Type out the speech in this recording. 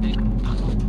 네, 반갑 습.